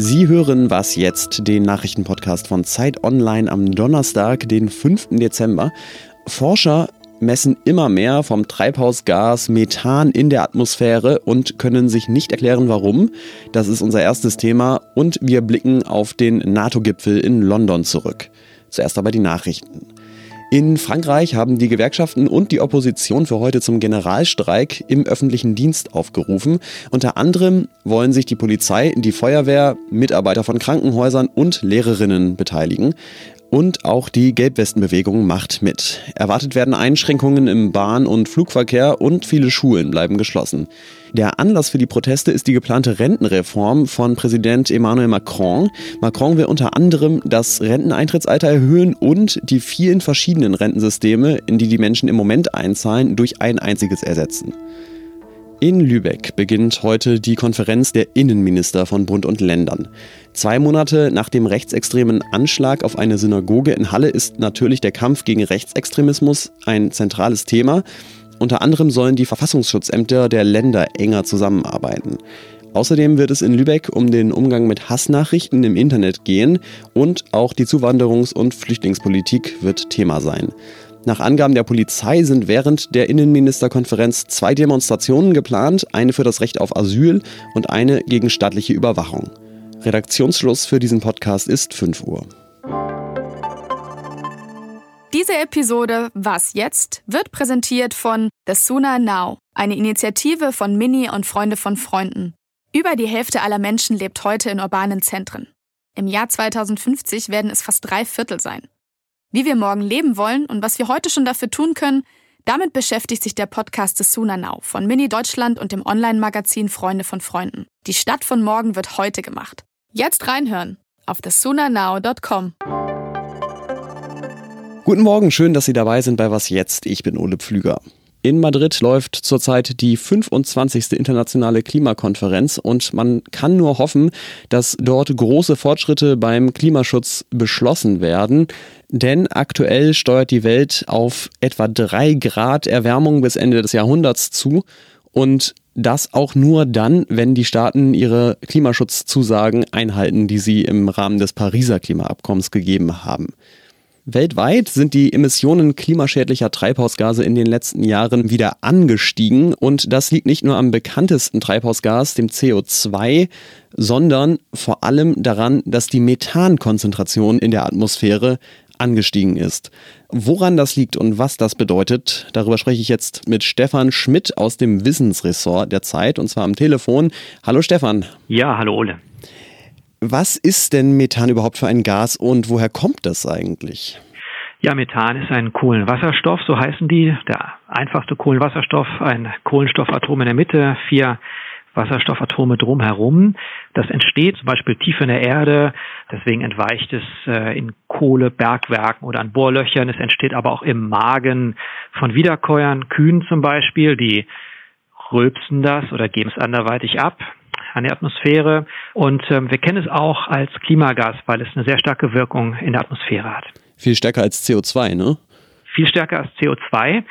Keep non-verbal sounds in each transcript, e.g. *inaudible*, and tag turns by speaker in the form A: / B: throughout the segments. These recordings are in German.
A: Sie hören Was jetzt, den Nachrichtenpodcast von Zeit Online am Donnerstag, den 5. Dezember. Forscher messen immer mehr vom Treibhausgas Methan in der Atmosphäre und können sich nicht erklären, warum. Das ist unser erstes Thema und wir blicken auf den NATO-Gipfel in London zurück. Zuerst aber die Nachrichten. In Frankreich haben die Gewerkschaften und die Opposition für heute zum Generalstreik im öffentlichen Dienst aufgerufen. Unter anderem wollen sich die Polizei, die Feuerwehr, Mitarbeiter von Krankenhäusern und Lehrerinnen beteiligen. Und auch die Gelbwestenbewegung macht mit. Erwartet werden Einschränkungen im Bahn- und Flugverkehr und viele Schulen bleiben geschlossen. Der Anlass für die Proteste ist die geplante Rentenreform von Präsident Emmanuel Macron. Macron will unter anderem das Renteneintrittsalter erhöhen und die vielen verschiedenen Rentensysteme, in die die Menschen im Moment einzahlen, durch ein einziges ersetzen. In Lübeck beginnt heute die Konferenz der Innenminister von Bund und Ländern. Zwei Monate nach dem rechtsextremen Anschlag auf eine Synagoge in Halle ist natürlich der Kampf gegen Rechtsextremismus ein zentrales Thema. Unter anderem sollen die Verfassungsschutzämter der Länder enger zusammenarbeiten. Außerdem wird es in Lübeck um den Umgang mit Hassnachrichten im Internet gehen und auch die Zuwanderungs- und Flüchtlingspolitik wird Thema sein. Nach Angaben der Polizei sind während der Innenministerkonferenz zwei Demonstrationen geplant, eine für das Recht auf Asyl und eine gegen staatliche Überwachung. Redaktionsschluss für diesen Podcast ist 5 Uhr.
B: Diese Episode Was jetzt wird präsentiert von The Sooner Now, eine Initiative von Mini und Freunde von Freunden. Über die Hälfte aller Menschen lebt heute in urbanen Zentren. Im Jahr 2050 werden es fast drei Viertel sein. Wie wir morgen leben wollen und was wir heute schon dafür tun können, damit beschäftigt sich der Podcast des Suna Now von Mini Deutschland und dem Online-Magazin Freunde von Freunden. Die Stadt von morgen wird heute gemacht. Jetzt reinhören auf thesunanow.com.
A: Guten Morgen, schön, dass Sie dabei sind bei Was jetzt. Ich bin Ole Pflüger. In Madrid läuft zurzeit die 25. internationale Klimakonferenz und man kann nur hoffen, dass dort große Fortschritte beim Klimaschutz beschlossen werden. Denn aktuell steuert die Welt auf etwa drei Grad Erwärmung bis Ende des Jahrhunderts zu und das auch nur dann, wenn die Staaten ihre Klimaschutzzusagen einhalten, die sie im Rahmen des Pariser Klimaabkommens gegeben haben. Weltweit sind die Emissionen klimaschädlicher Treibhausgase in den letzten Jahren wieder angestiegen und das liegt nicht nur am bekanntesten Treibhausgas, dem CO2, sondern vor allem daran, dass die Methankonzentration in der Atmosphäre angestiegen ist. Woran das liegt und was das bedeutet, darüber spreche ich jetzt mit Stefan Schmidt aus dem Wissensressort der Zeit und zwar am Telefon. Hallo Stefan.
C: Ja, hallo Ole.
A: Was ist denn Methan überhaupt für ein Gas und woher kommt das eigentlich?
C: Ja, Methan ist ein Kohlenwasserstoff, so heißen die. Der einfachste Kohlenwasserstoff, ein Kohlenstoffatom in der Mitte, vier Wasserstoffatome drumherum. Das entsteht zum Beispiel tief in der Erde, deswegen entweicht es äh, in Kohlebergwerken oder an Bohrlöchern. Es entsteht aber auch im Magen von Wiederkäuern, Kühen zum Beispiel, die rülpsen das oder geben es anderweitig ab an die Atmosphäre. Und ähm, wir kennen es auch als Klimagas, weil es eine sehr starke Wirkung in der Atmosphäre hat.
A: Viel stärker als CO2, ne?
C: Viel stärker als CO2.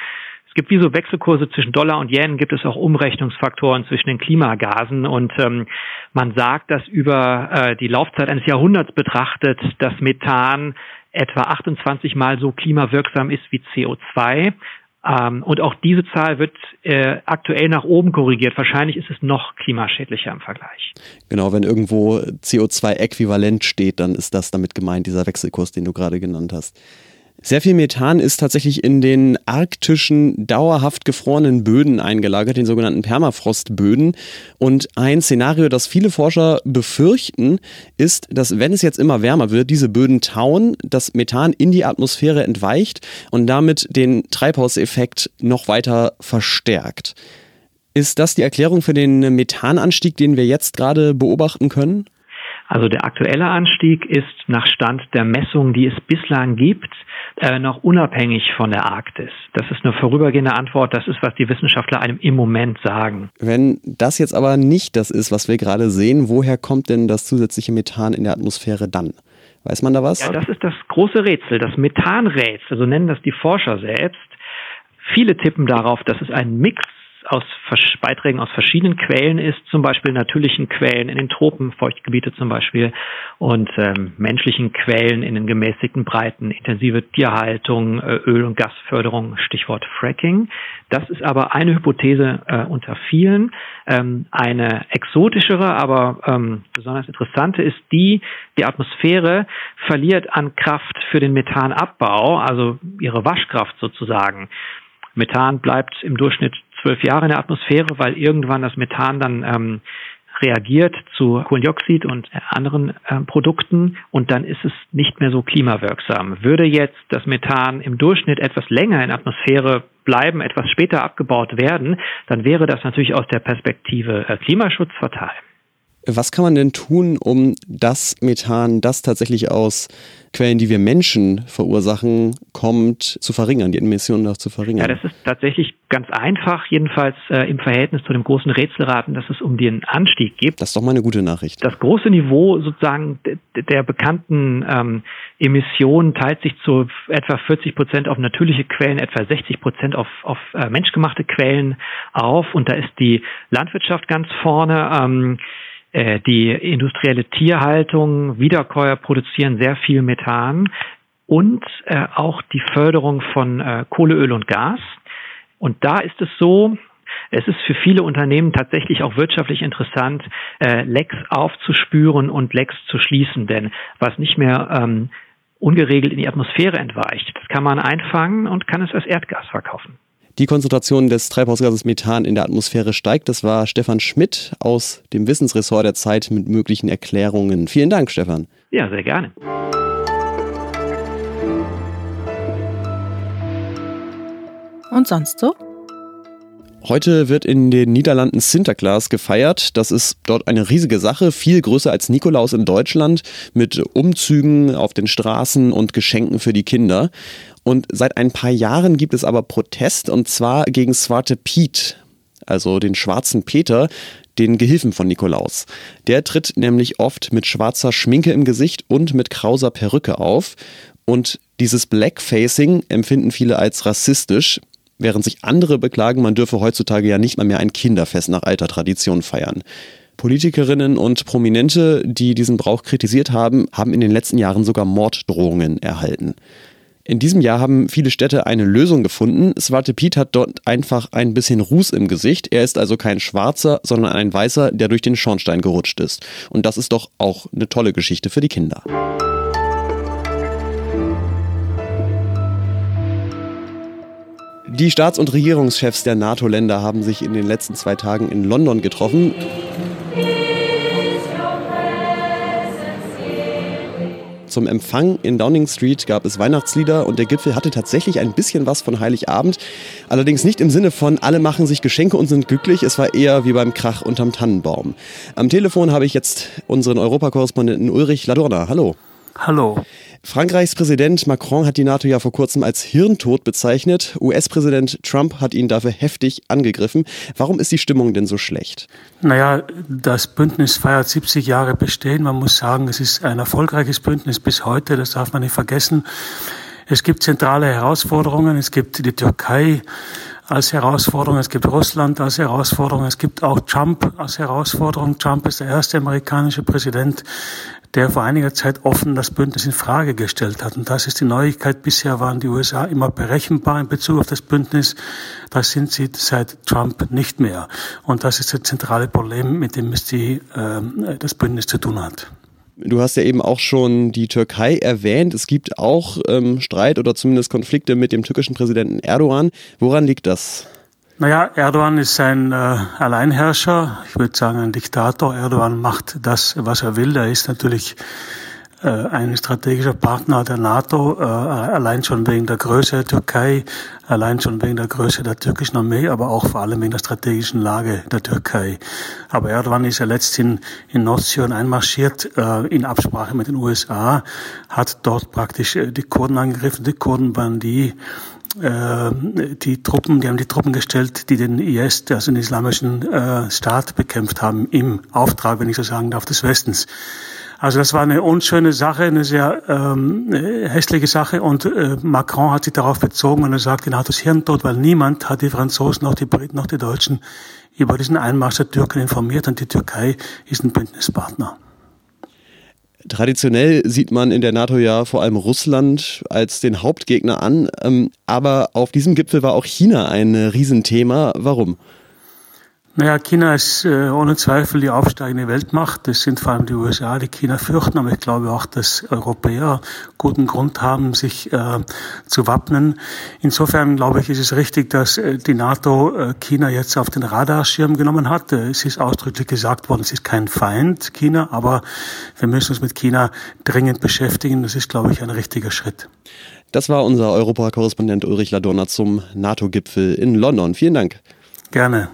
C: Es gibt wie so Wechselkurse zwischen Dollar und Yen, gibt es auch Umrechnungsfaktoren zwischen den Klimagasen. Und ähm, man sagt, dass über äh, die Laufzeit eines Jahrhunderts betrachtet, dass Methan etwa 28 Mal so klimawirksam ist wie CO2. Ähm, und auch diese Zahl wird äh, aktuell nach oben korrigiert. Wahrscheinlich ist es noch klimaschädlicher im Vergleich.
A: Genau, wenn irgendwo CO2-Äquivalent steht, dann ist das damit gemeint, dieser Wechselkurs, den du gerade genannt hast. Sehr viel Methan ist tatsächlich in den arktischen, dauerhaft gefrorenen Böden eingelagert, den sogenannten Permafrostböden. Und ein Szenario, das viele Forscher befürchten, ist, dass wenn es jetzt immer wärmer wird, diese Böden tauen, das Methan in die Atmosphäre entweicht und damit den Treibhauseffekt noch weiter verstärkt. Ist das die Erklärung für den Methananstieg, den wir jetzt gerade beobachten können?
C: Also der aktuelle Anstieg ist nach Stand der Messungen, die es bislang gibt, äh, noch unabhängig von der Arktis. Das ist eine vorübergehende Antwort. Das ist, was die Wissenschaftler einem im Moment sagen.
A: Wenn das jetzt aber nicht das ist, was wir gerade sehen, woher kommt denn das zusätzliche Methan in der Atmosphäre dann? Weiß man da was?
C: Ja, das ist das große Rätsel, das Methanrätsel, so nennen das die Forscher selbst. Viele tippen darauf, dass es ein Mix aus Beiträgen aus verschiedenen Quellen ist, zum Beispiel natürlichen Quellen in den Tropen, Feuchtgebiete zum Beispiel, und ähm, menschlichen Quellen in den gemäßigten Breiten, intensive Tierhaltung, äh, Öl- und Gasförderung, Stichwort Fracking. Das ist aber eine Hypothese äh, unter vielen. Ähm, eine exotischere, aber ähm, besonders interessante ist die, die Atmosphäre verliert an Kraft für den Methanabbau, also ihre Waschkraft sozusagen. Methan bleibt im Durchschnitt zwölf Jahre in der Atmosphäre, weil irgendwann das Methan dann ähm, reagiert zu Kohlendioxid und anderen äh, Produkten und dann ist es nicht mehr so klimawirksam. Würde jetzt das Methan im Durchschnitt etwas länger in der Atmosphäre bleiben, etwas später abgebaut werden, dann wäre das natürlich aus der Perspektive äh, Klimaschutz fatal.
A: Was kann man denn tun, um das Methan, das tatsächlich aus Quellen, die wir Menschen verursachen, kommt, zu verringern, die Emissionen noch zu verringern?
C: Ja, das ist tatsächlich ganz einfach, jedenfalls äh, im Verhältnis zu dem großen Rätselraten, dass es um den Anstieg geht.
A: Das ist doch mal eine gute Nachricht.
C: Das große Niveau sozusagen der bekannten ähm, Emissionen teilt sich zu etwa 40 Prozent auf natürliche Quellen, etwa 60 Prozent auf, auf äh, menschgemachte Quellen auf. Und da ist die Landwirtschaft ganz vorne. Ähm, äh, die industrielle Tierhaltung, Wiederkäuer produzieren sehr viel Methan und äh, auch die Förderung von äh, Kohle, Öl und Gas. Und da ist es so, es ist für viele Unternehmen tatsächlich auch wirtschaftlich interessant, äh, Lecks aufzuspüren und Lecks zu schließen, denn was nicht mehr ähm, ungeregelt in die Atmosphäre entweicht, das kann man einfangen und kann es als Erdgas verkaufen
A: die Konzentration des Treibhausgases Methan in der Atmosphäre steigt. Das war Stefan Schmidt aus dem Wissensressort der Zeit mit möglichen Erklärungen. Vielen Dank, Stefan.
C: Ja, sehr gerne.
B: Und sonst so?
A: Heute wird in den Niederlanden Sinterklaas gefeiert. Das ist dort eine riesige Sache, viel größer als Nikolaus in Deutschland, mit Umzügen auf den Straßen und Geschenken für die Kinder. Und seit ein paar Jahren gibt es aber Protest und zwar gegen Swarte Piet, also den schwarzen Peter, den Gehilfen von Nikolaus. Der tritt nämlich oft mit schwarzer Schminke im Gesicht und mit krauser Perücke auf. Und dieses Blackfacing empfinden viele als rassistisch während sich andere beklagen, man dürfe heutzutage ja nicht mal mehr ein Kinderfest nach alter Tradition feiern. Politikerinnen und Prominente, die diesen Brauch kritisiert haben, haben in den letzten Jahren sogar Morddrohungen erhalten. In diesem Jahr haben viele Städte eine Lösung gefunden. Swarte Piet hat dort einfach ein bisschen Ruß im Gesicht. Er ist also kein Schwarzer, sondern ein Weißer, der durch den Schornstein gerutscht ist. Und das ist doch auch eine tolle Geschichte für die Kinder. Die Staats- und Regierungschefs der NATO-Länder haben sich in den letzten zwei Tagen in London getroffen. Zum Empfang in Downing Street gab es Weihnachtslieder und der Gipfel hatte tatsächlich ein bisschen was von Heiligabend. Allerdings nicht im Sinne von alle machen sich Geschenke und sind glücklich. Es war eher wie beim Krach unterm Tannenbaum. Am Telefon habe ich jetzt unseren Europakorrespondenten Ulrich Ladurna. Hallo.
D: Hallo.
A: Frankreichs Präsident Macron hat die NATO ja vor kurzem als Hirntod bezeichnet. US-Präsident Trump hat ihn dafür heftig angegriffen. Warum ist die Stimmung denn so schlecht?
D: Naja, das Bündnis feiert 70 Jahre Bestehen. Man muss sagen, es ist ein erfolgreiches Bündnis bis heute. Das darf man nicht vergessen. Es gibt zentrale Herausforderungen. Es gibt die Türkei als Herausforderung, es gibt Russland als Herausforderung, es gibt auch Trump als Herausforderung. Trump ist der erste amerikanische Präsident, der vor einiger Zeit offen das Bündnis in Frage gestellt hat. Und das ist die Neuigkeit. Bisher waren die USA immer berechenbar in Bezug auf das Bündnis. Das sind sie seit Trump nicht mehr. Und das ist das zentrale Problem, mit dem es die, äh, das Bündnis zu tun hat.
A: Du hast ja eben auch schon die Türkei erwähnt. Es gibt auch ähm, Streit oder zumindest Konflikte mit dem türkischen Präsidenten Erdogan. Woran liegt das?
D: Naja, Erdogan ist ein äh, Alleinherrscher, ich würde sagen ein Diktator. Erdogan macht das, was er will. Er ist natürlich äh, ein strategischer Partner der NATO, äh, allein schon wegen der Größe der Türkei, allein schon wegen der Größe der türkischen Armee, aber auch vor allem wegen der strategischen Lage der Türkei. Aber Erdogan ist ja letzthin in Nordsyrien einmarschiert, äh, in Absprache mit den USA, hat dort praktisch äh, die Kurden angegriffen. Die Kurden waren die, die Truppen, die haben die Truppen gestellt, die den IS, also den islamischen äh, Staat bekämpft haben, im Auftrag, wenn ich so sagen darf, des Westens. Also das war eine unschöne Sache, eine sehr ähm, hässliche Sache und äh, Macron hat sich darauf bezogen und er sagte, NATO ist Hirntod, weil niemand hat die Franzosen, noch die Briten, noch die Deutschen über diesen Einmarsch der Türken informiert und die Türkei ist ein Bündnispartner.
A: Traditionell sieht man in der NATO ja vor allem Russland als den Hauptgegner an, ähm, aber auf diesem Gipfel war auch China ein Riesenthema. Warum?
D: Naja, China ist äh, ohne Zweifel die aufsteigende Weltmacht. Das sind vor allem die USA, die China fürchten, aber ich glaube auch, dass Europäer guten Grund haben, sich äh, zu wappnen. Insofern glaube ich, ist es richtig, dass äh, die NATO äh, China jetzt auf den Radarschirm genommen hat. Äh, es ist ausdrücklich gesagt worden, es ist kein Feind China, aber wir müssen uns mit China dringend beschäftigen. Das ist, glaube ich, ein richtiger Schritt.
A: Das war unser Europakorrespondent Ulrich Ladurner zum NATO-Gipfel in London. Vielen Dank.
D: Gerne.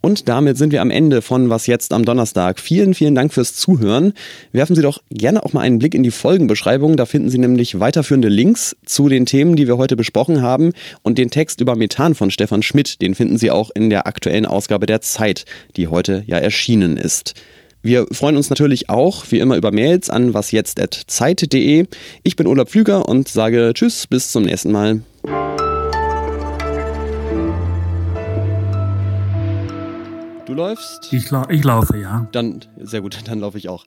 A: Und damit sind wir am Ende von Was jetzt am Donnerstag. Vielen, vielen Dank fürs Zuhören. Werfen Sie doch gerne auch mal einen Blick in die Folgenbeschreibung. Da finden Sie nämlich weiterführende Links zu den Themen, die wir heute besprochen haben. Und den Text über Methan von Stefan Schmidt, den finden Sie auch in der aktuellen Ausgabe der Zeit, die heute ja erschienen ist. Wir freuen uns natürlich auch, wie immer, über Mails an wasjetzt.zeit.de. Ich bin Olaf Pflüger und sage Tschüss, bis zum nächsten Mal. Du läufst?
D: Ich, ich laufe, ja.
A: Dann, sehr gut, *laughs* dann laufe ich auch.